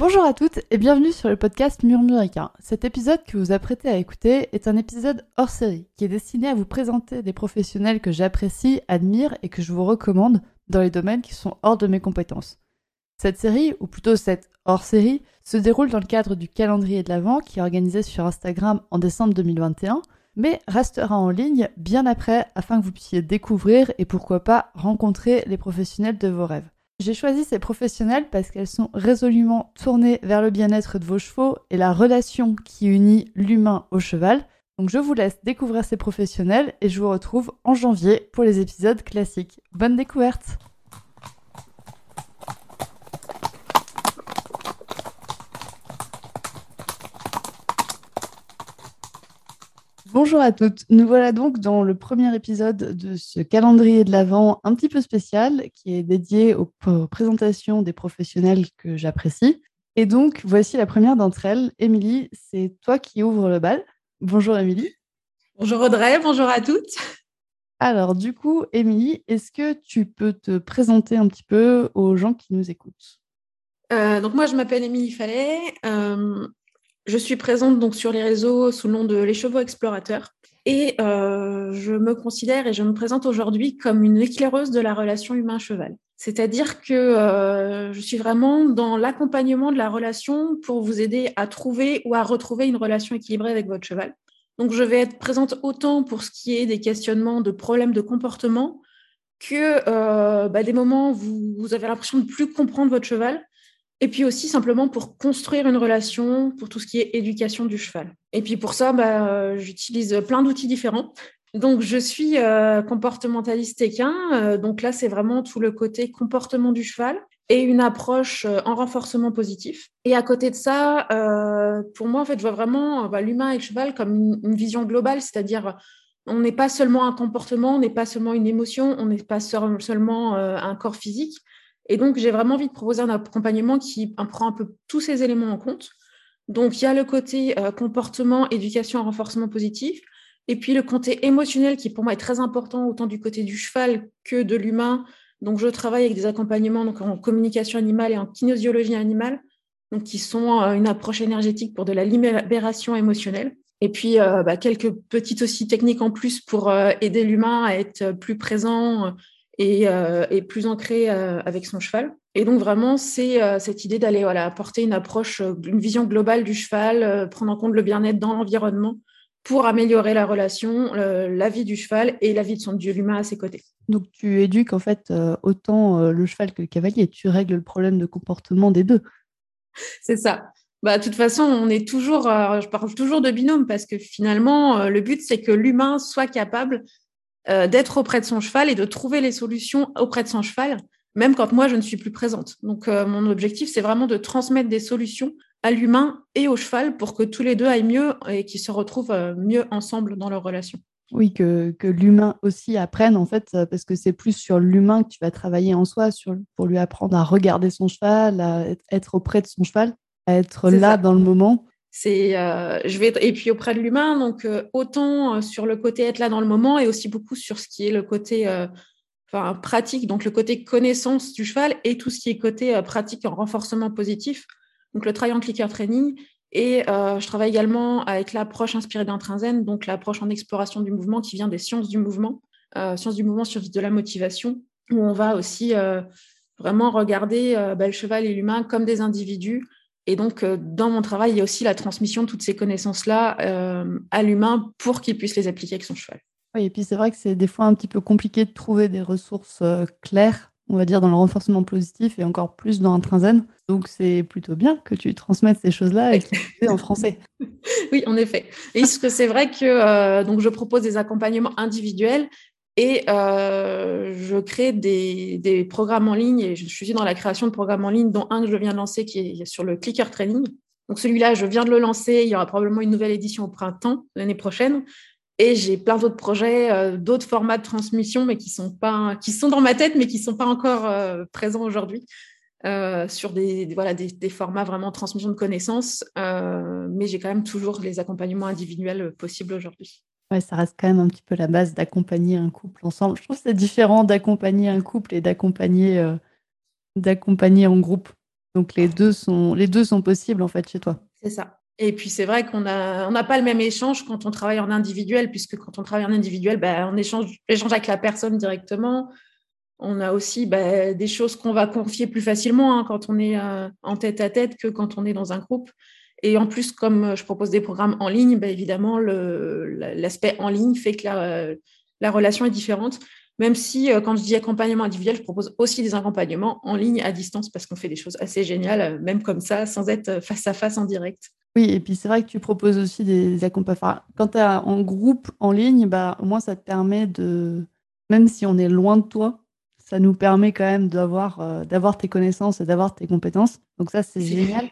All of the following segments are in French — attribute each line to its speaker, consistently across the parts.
Speaker 1: Bonjour à toutes et bienvenue sur le podcast Murmuricain. Cet épisode que vous apprêtez à écouter est un épisode hors série qui est destiné à vous présenter des professionnels que j'apprécie, admire et que je vous recommande dans les domaines qui sont hors de mes compétences. Cette série, ou plutôt cette hors-série, se déroule dans le cadre du calendrier de l'Avent qui est organisé sur Instagram en décembre 2021, mais restera en ligne bien après afin que vous puissiez découvrir et pourquoi pas rencontrer les professionnels de vos rêves. J'ai choisi ces professionnels parce qu'elles sont résolument tournées vers le bien-être de vos chevaux et la relation qui unit l'humain au cheval. Donc je vous laisse découvrir ces professionnels et je vous retrouve en janvier pour les épisodes classiques. Bonne découverte Bonjour à toutes. Nous voilà donc dans le premier épisode de ce calendrier de l'Avent un petit peu spécial qui est dédié aux, présentations des professionnels que j'apprécie. Et donc, voici la première d'entre elles. Émilie, c'est toi qui ouvres le bal. Bonjour Émilie.
Speaker 2: Bonjour Audrey, bonjour à toutes.
Speaker 1: Alors, du coup, Émilie, est-ce que tu peux te présenter un petit peu aux gens qui nous écoutent?
Speaker 2: Euh, donc moi, je m'appelle Émilie Fallet. Euh, je suis présente donc sur les réseaux sous le nom de Les Chevaux Explorateurs. Et euh, je me considère et je me présente aujourd'hui comme une éclaireuse de la relation humain-cheval. C'est-à-dire que euh, je suis vraiment dans l'accompagnement de la relation pour vous aider à trouver ou à retrouver une relation équilibrée avec votre cheval. Donc je vais être présente autant pour ce qui est des questionnements de problèmes de comportement que euh, bah, des moments où vous, avez l'impression de plus comprendre votre cheval et puis aussi simplement pour construire une relation, pour tout ce qui est éducation du cheval. Et puis pour ça, bah, j'utilise plein d'outils différents. Donc je suis euh, comportementaliste équin. Euh, donc là, c'est vraiment tout le côté comportement du cheval et une approche euh, en renforcement positif. Et à côté de ça, pour moi, en fait, je vois vraiment bah, l'humain et le cheval comme une vision globale, c'est-à-dire on n'est pas seulement un comportement, on n'est pas seulement une émotion, on n'est pas seulement un corps physique, et donc, j'ai vraiment envie de proposer un accompagnement qui prend un peu tous ces éléments en compte. Donc, il y a le côté euh, comportement, éducation, renforcement positif. Et puis, le côté émotionnel qui, pour moi, est très important, autant du côté du cheval que de l'humain. Donc, je travaille avec des accompagnements donc, en communication animale et en kinésiologie animale, donc, qui sont euh, une approche énergétique pour de la libération émotionnelle. Et puis, euh, bah, quelques petites aussi techniques en plus pour aider l'humain à être plus présent et, euh, plus ancré euh, avec son cheval. Et donc vraiment, c'est euh, cette idée d'aller voilà, apporter une approche, une vision globale du cheval, prendre en compte le bien-être dans l'environnement pour améliorer la relation, la vie du cheval et la vie de son dieu humain à ses côtés.
Speaker 1: Donc tu éduques en fait autant le cheval que le cavalier, tu règles le problème de comportement des deux.
Speaker 2: C'est ça. Bah, de toute façon, on est toujours, je parle toujours de binôme parce que finalement, le but, c'est que l'humain soit capable euh, d'être auprès de son cheval et de trouver les solutions auprès de son cheval, même quand moi je ne suis plus présente. Donc euh, mon objectif, c'est vraiment de transmettre des solutions à l'humain et au cheval pour que tous les deux aillent mieux et qu'ils se retrouvent euh, mieux ensemble dans leur relation.
Speaker 1: Oui, que, que l'humain aussi apprenne, en fait, parce que c'est plus sur l'humain que tu vas travailler en soi, sur, pour lui apprendre à regarder son cheval, à être auprès de son cheval, à être là dans le moment.
Speaker 2: C'est, euh, je vais et puis auprès de l'humain, donc euh, autant euh, sur le côté être là dans le moment et aussi beaucoup sur ce qui est le côté pratique, donc le côté connaissance du cheval et tout ce qui est côté pratique en renforcement positif, donc le triangle clicker training. Et je travaille également avec l'approche inspirée d'Intrinsen, donc l'approche en exploration du mouvement qui vient des sciences du mouvement, sciences du mouvement, sciences de la motivation, où on va aussi vraiment regarder bah, le cheval et l'humain comme des individus et donc, euh, dans mon travail, il y a aussi la transmission de toutes ces connaissances-là euh, à l'humain pour qu'il puisse les appliquer avec son cheval.
Speaker 1: Oui, et puis c'est vrai que c'est des fois un petit peu compliqué de trouver des ressources euh, claires, on va dire, dans le renforcement positif et encore plus dans un Trinzen. Donc, c'est plutôt bien que tu transmettes ces choses-là et que en français.
Speaker 2: oui, en effet. Et c'est vrai que donc je propose des accompagnements individuels et euh, je crée des, programmes en ligne et je suis dans la création de programmes en ligne, dont un que je viens de lancer qui est sur le clicker training. Donc celui-là, je viens de le lancer. Il y aura probablement une nouvelle édition au printemps l'année prochaine. Et j'ai plein d'autres projets, euh, d'autres formats de transmission, mais qui sont pas, qui sont dans ma tête, mais qui sont pas encore euh, présents aujourd'hui. sur des, voilà, des, des, formats vraiment transmission de connaissances, mais j'ai quand même toujours les accompagnements individuels possibles aujourd'hui.
Speaker 1: Ouais, ça reste quand même un petit peu la base d'accompagner un couple ensemble. Je trouve que c'est différent d'accompagner un couple et d'accompagner euh, en groupe. Donc les deux sont, les possibles en fait chez toi.
Speaker 2: C'est ça. Et puis c'est vrai qu'on n'a on pas le même échange quand on travaille en individuel, puisque quand on travaille en individuel, ben, on échange, avec la personne directement. On a aussi ben, des choses qu'on va confier plus facilement hein, quand on est euh, en tête à tête que quand on est dans un groupe. Et en plus, comme je propose des programmes en ligne, ben, évidemment, l'aspect en ligne fait que la, la relation est différente. Même si, euh, quand je dis accompagnement individuel, je propose aussi des accompagnements en ligne à distance parce qu'on fait des choses assez géniales, euh, même comme ça, sans être face à face en direct.
Speaker 1: Oui, et puis c'est vrai que tu proposes aussi des accompagnements. quand tu es en groupe en ligne, bah, au moins ça te permet de, même si on est loin de toi, ça nous permet quand même d'avoir euh, d'avoir tes connaissances et d'avoir tes compétences. Donc ça, c'est génial.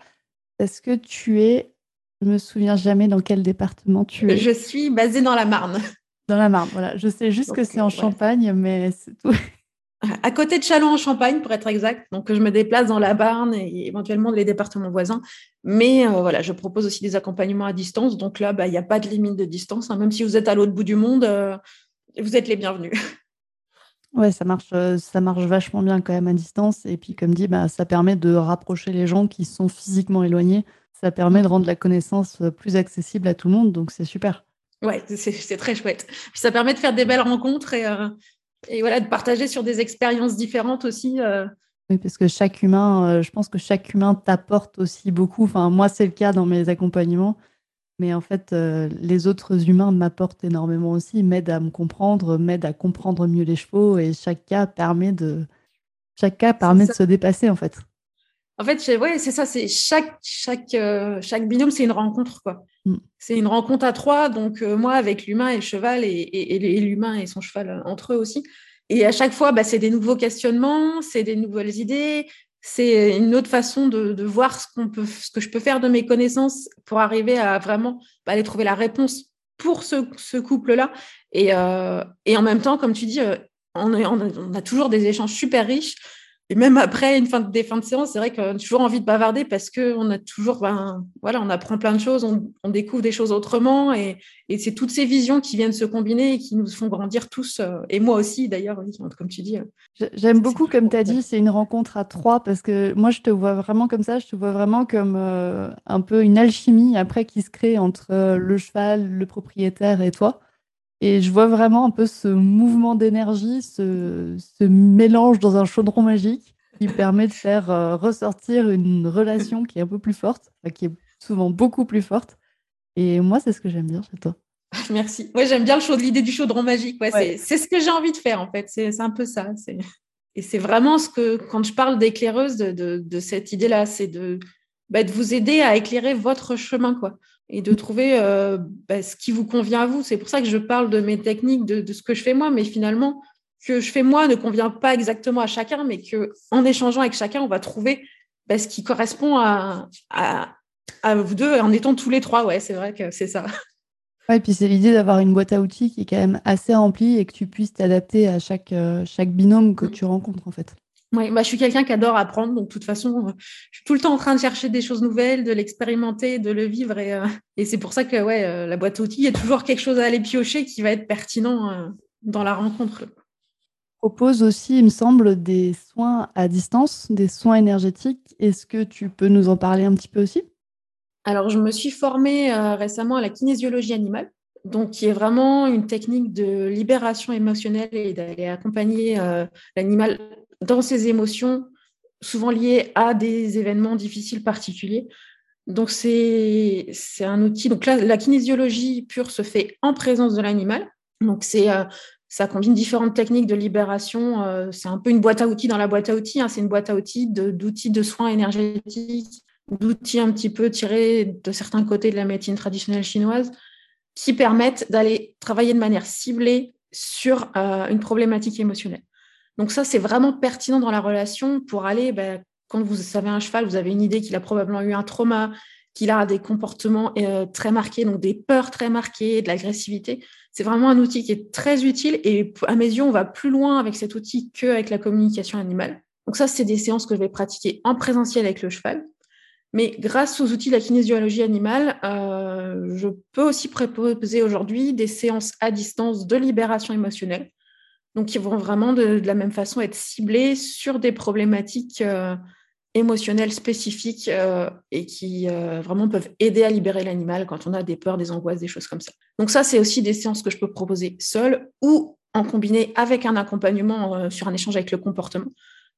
Speaker 1: Est-ce que tu es, je me souviens jamais dans quel département tu es.
Speaker 2: Je suis basée dans la Marne.
Speaker 1: Dans la Marne, voilà. Je sais juste que c'est en Champagne, mais c'est tout.
Speaker 2: À côté de Chalon en Champagne, pour être exact. Donc, je me déplace dans la Marne et éventuellement les départements voisins. Mais euh, voilà, je propose aussi des accompagnements à distance. Donc là, bah, il n'y a pas de limite de distance. Hein. Même si vous êtes à l'autre bout du monde, euh, vous êtes les bienvenus.
Speaker 1: Ouais, ça marche, euh, ça marche vachement bien quand même à distance. Et puis, comme dit, bah, ça permet de rapprocher les gens qui sont physiquement éloignés. Ça permet de rendre la connaissance plus accessible à tout le monde. Donc, c'est super.
Speaker 2: Ouais, c'est très chouette. Puis ça permet de faire des belles rencontres et, euh, et voilà, de partager sur des expériences différentes aussi. Euh.
Speaker 1: Oui, parce que chaque humain, euh, je pense que chaque humain t'apporte aussi beaucoup. Enfin, moi, c'est le cas dans mes accompagnements. Mais en fait, les autres humains m'apportent énormément aussi, m'aident à me comprendre, m'aident à comprendre mieux les chevaux. Et chaque cas permet de, chaque cas permet de se dépasser, en fait.
Speaker 2: En fait, ouais, c'est ça, c'est chaque, chaque, chaque binôme, c'est une rencontre, quoi. Mm. C'est une rencontre à trois, donc euh, moi avec l'humain et le cheval et, l'humain et son cheval euh, entre eux aussi. Et à chaque fois, bah, c'est des nouveaux questionnements, c'est des nouvelles idées, c'est une autre façon de, voir ce, que je peux faire de mes connaissances pour arriver à vraiment bah, aller trouver la réponse pour ce, couple-là. Euh, et, en même temps, comme tu dis, on, on, a toujours des échanges super riches et même après une fin de, des fins de séance, c'est vrai qu'on a toujours envie de bavarder parce qu'on a toujours, ben, voilà, on apprend plein de choses, on, découvre des choses autrement et, c'est toutes ces visions qui viennent se combiner et qui nous font grandir tous, euh, et moi aussi d'ailleurs, comme tu dis.
Speaker 1: Euh, j'aime beaucoup, comme tu as dit, c'est une rencontre à trois parce que moi je te vois vraiment comme ça, je te vois vraiment comme euh, un peu une alchimie après qui se crée entre le cheval, le propriétaire et toi. Et je vois vraiment un peu ce mouvement d'énergie, ce, mélange dans un chaudron magique qui permet de faire euh, ressortir une relation qui est un peu plus forte, qui est souvent beaucoup plus forte. Et moi, c'est ce que j'aime bien chez toi.
Speaker 2: Merci. Ouais, j'aime bien l'idée du chaudron magique. Ouais, C'est ce que j'ai envie de faire, en fait. C'est un peu ça. Et c'est vraiment ce que, quand je parle d'éclaireuse, de, de, cette idée-là, c'est de, bah, de vous aider à éclairer votre chemin. quoi et de trouver euh, bah, ce qui vous convient à vous. C'est pour ça que je parle de mes techniques, de, ce que je fais moi, mais finalement, que je fais moi ne convient pas exactement à chacun, mais que en échangeant avec chacun, on va trouver bah, ce qui correspond à, à, vous deux, en étant tous les trois. Ouais, c'est vrai que c'est ça.
Speaker 1: Ouais, et puis c'est l'idée d'avoir une boîte à outils qui est quand même assez remplie et que tu puisses t'adapter à chaque, euh, chaque binôme que tu rencontres en fait.
Speaker 2: Oui, bah, je suis quelqu'un qui adore apprendre, donc de toute façon, je suis tout le temps en train de chercher des choses nouvelles, de l'expérimenter, de le vivre, et, euh, c'est pour ça que ouais, euh, la boîte à outils, il y a toujours quelque chose à aller piocher qui va être pertinent euh, dans la rencontre.
Speaker 1: Propose aussi, il me semble, des soins à distance, des soins énergétiques. Est-ce que tu peux nous en parler un petit peu aussi?
Speaker 2: Alors, je me suis formée récemment à la kinésiologie animale donc qui est vraiment une technique de libération émotionnelle et d'aller accompagner l'animal dans ses émotions, souvent liées à des événements difficiles particuliers. Donc, c'est un outil. Donc, là, la kinésiologie pure se fait en présence de l'animal. Donc, c'est. Euh, ça combine différentes techniques de libération. Euh, c'est un peu une boîte à outils dans la boîte à outils. Hein. C'est une boîte à outils d'outils de, soins énergétiques, d'outils un petit peu tirés de certains côtés de la médecine traditionnelle chinoise qui permettent d'aller travailler de manière ciblée sur euh, une problématique émotionnelle. Donc ça, c'est vraiment pertinent dans la relation pour aller, ben, quand vous avez un cheval, vous avez une idée qu'il a probablement eu un trauma, qu'il a des comportements euh, très marqués, donc des peurs très marquées, de l'agressivité. C'est vraiment un outil qui est très utile et à mes yeux, on va plus loin avec cet outil qu'avec la communication animale. Donc ça, c'est des séances que je vais pratiquer en présentiel avec le cheval. Mais grâce aux outils de la kinésiologie animale, euh, je peux aussi proposer aujourd'hui des séances à distance de libération émotionnelle donc, ils vont vraiment de, la même façon être ciblés sur des problématiques euh, émotionnels spécifiques euh, et qui euh, vraiment peuvent aider à libérer l'animal quand on a des peurs, des angoisses, des choses comme ça. Donc ça, c'est aussi des séances que je peux proposer seule ou en combiner avec un accompagnement sur un échange avec le comportement.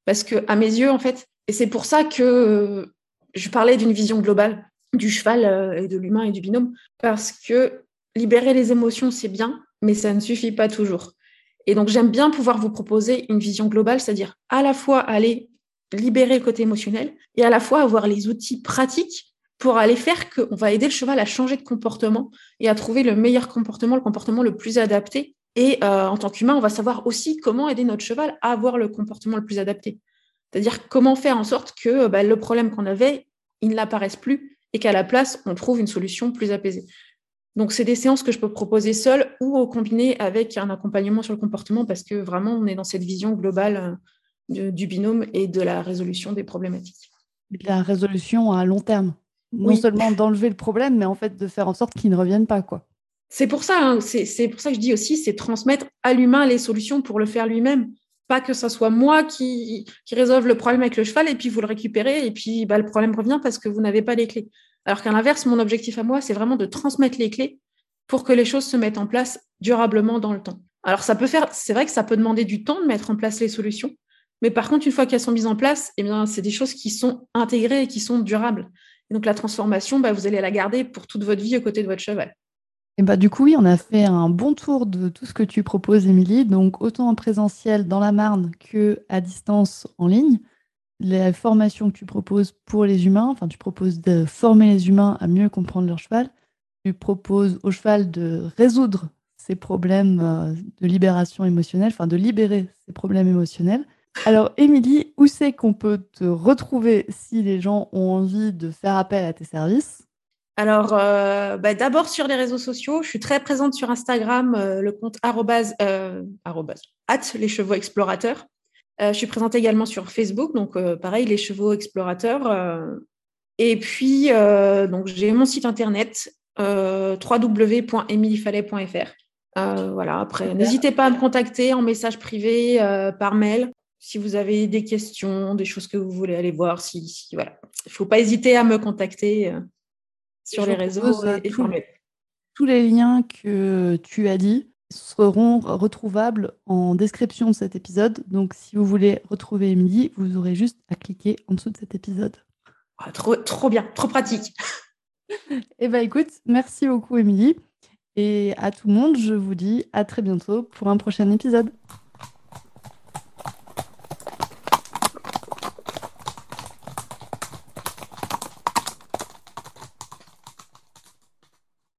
Speaker 2: Parce que à mes yeux, en fait, et c'est pour ça que je parlais d'une vision globale du cheval et de l'humain et du binôme, parce que libérer les émotions, c'est bien, mais ça ne suffit pas toujours. Et donc, j'aime bien pouvoir vous proposer une vision globale, c'est-à-dire à la fois aller libérer le côté émotionnel et à la fois avoir les outils pratiques pour aller faire qu'on va aider le cheval à changer de comportement et à trouver le meilleur comportement, le comportement le plus adapté. Et euh, en tant qu'humain, on va savoir aussi comment aider notre cheval à avoir le comportement le plus adapté. C'est-à-dire comment faire en sorte que bah, le problème qu'on avait, il n'apparaisse plus et qu'à la place, on trouve une solution plus apaisée. Donc, c'est des séances que je peux proposer seule ou combiner avec un accompagnement sur le comportement parce que vraiment, on est dans cette vision globale euh, du binôme et de la résolution des problématiques.
Speaker 1: La résolution à long terme. Non seulement d'enlever le problème, mais en fait de faire en sorte qu'il ne revienne pas. quoi.
Speaker 2: C'est pour ça, hein, c'est pour ça que je dis aussi, c'est transmettre à l'humain les solutions pour le faire lui-même. Pas que ce soit moi qui, qui résolve le problème avec le cheval et puis vous le récupérez et puis bah, le problème revient parce que vous n'avez pas les clés. Alors qu'à l'inverse, mon objectif à moi, c'est vraiment de transmettre les clés pour que les choses se mettent en place durablement dans le temps. Alors ça peut faire, c'est vrai que ça peut demander du temps de mettre en place les solutions, mais par contre, une fois qu'elles sont mises en place, eh bien, c'est des choses qui sont intégrées et qui sont durables. Et donc la transformation, bah, vous allez la garder pour toute votre vie aux côtés de votre cheval.
Speaker 1: Et bah, du coup, oui, on a fait un bon tour de tout ce que tu proposes, Émilie. Donc, autant en présentiel dans la Marne que à distance en ligne les formations que tu proposes pour les humains, enfin tu proposes de former les humains à mieux comprendre leur cheval, tu proposes au cheval de résoudre ses problèmes euh, de libération émotionnelle, enfin de libérer ses problèmes émotionnels. Alors Émilie, où c'est qu'on peut te retrouver si les gens ont envie de faire appel à tes services?
Speaker 2: Alors, euh, bah, d'abord sur les réseaux sociaux, je suis très présente sur Instagram, euh, le compte arrobase, at les chevaux explorateurs. Euh, je suis présente également sur Facebook, donc euh, pareil, les chevaux explorateurs. Euh. et puis, donc j'ai mon site internet www.emiliefallet.fr. voilà, après, n'hésitez pas à me contacter en message privé, par mail, si vous avez des questions, des choses que vous voulez aller voir. Si, voilà. Il ne faut pas hésiter à me contacter sur les réseaux et
Speaker 1: tous les liens que tu as dit seront retrouvables en description de cet épisode. Donc, si vous voulez retrouver Émilie, vous aurez juste à cliquer en dessous de cet épisode.
Speaker 2: Ah, trop, trop bien, trop pratique.
Speaker 1: eh bien, écoute, merci beaucoup, Émilie. Et à tout le monde, je vous dis à très bientôt pour un prochain épisode.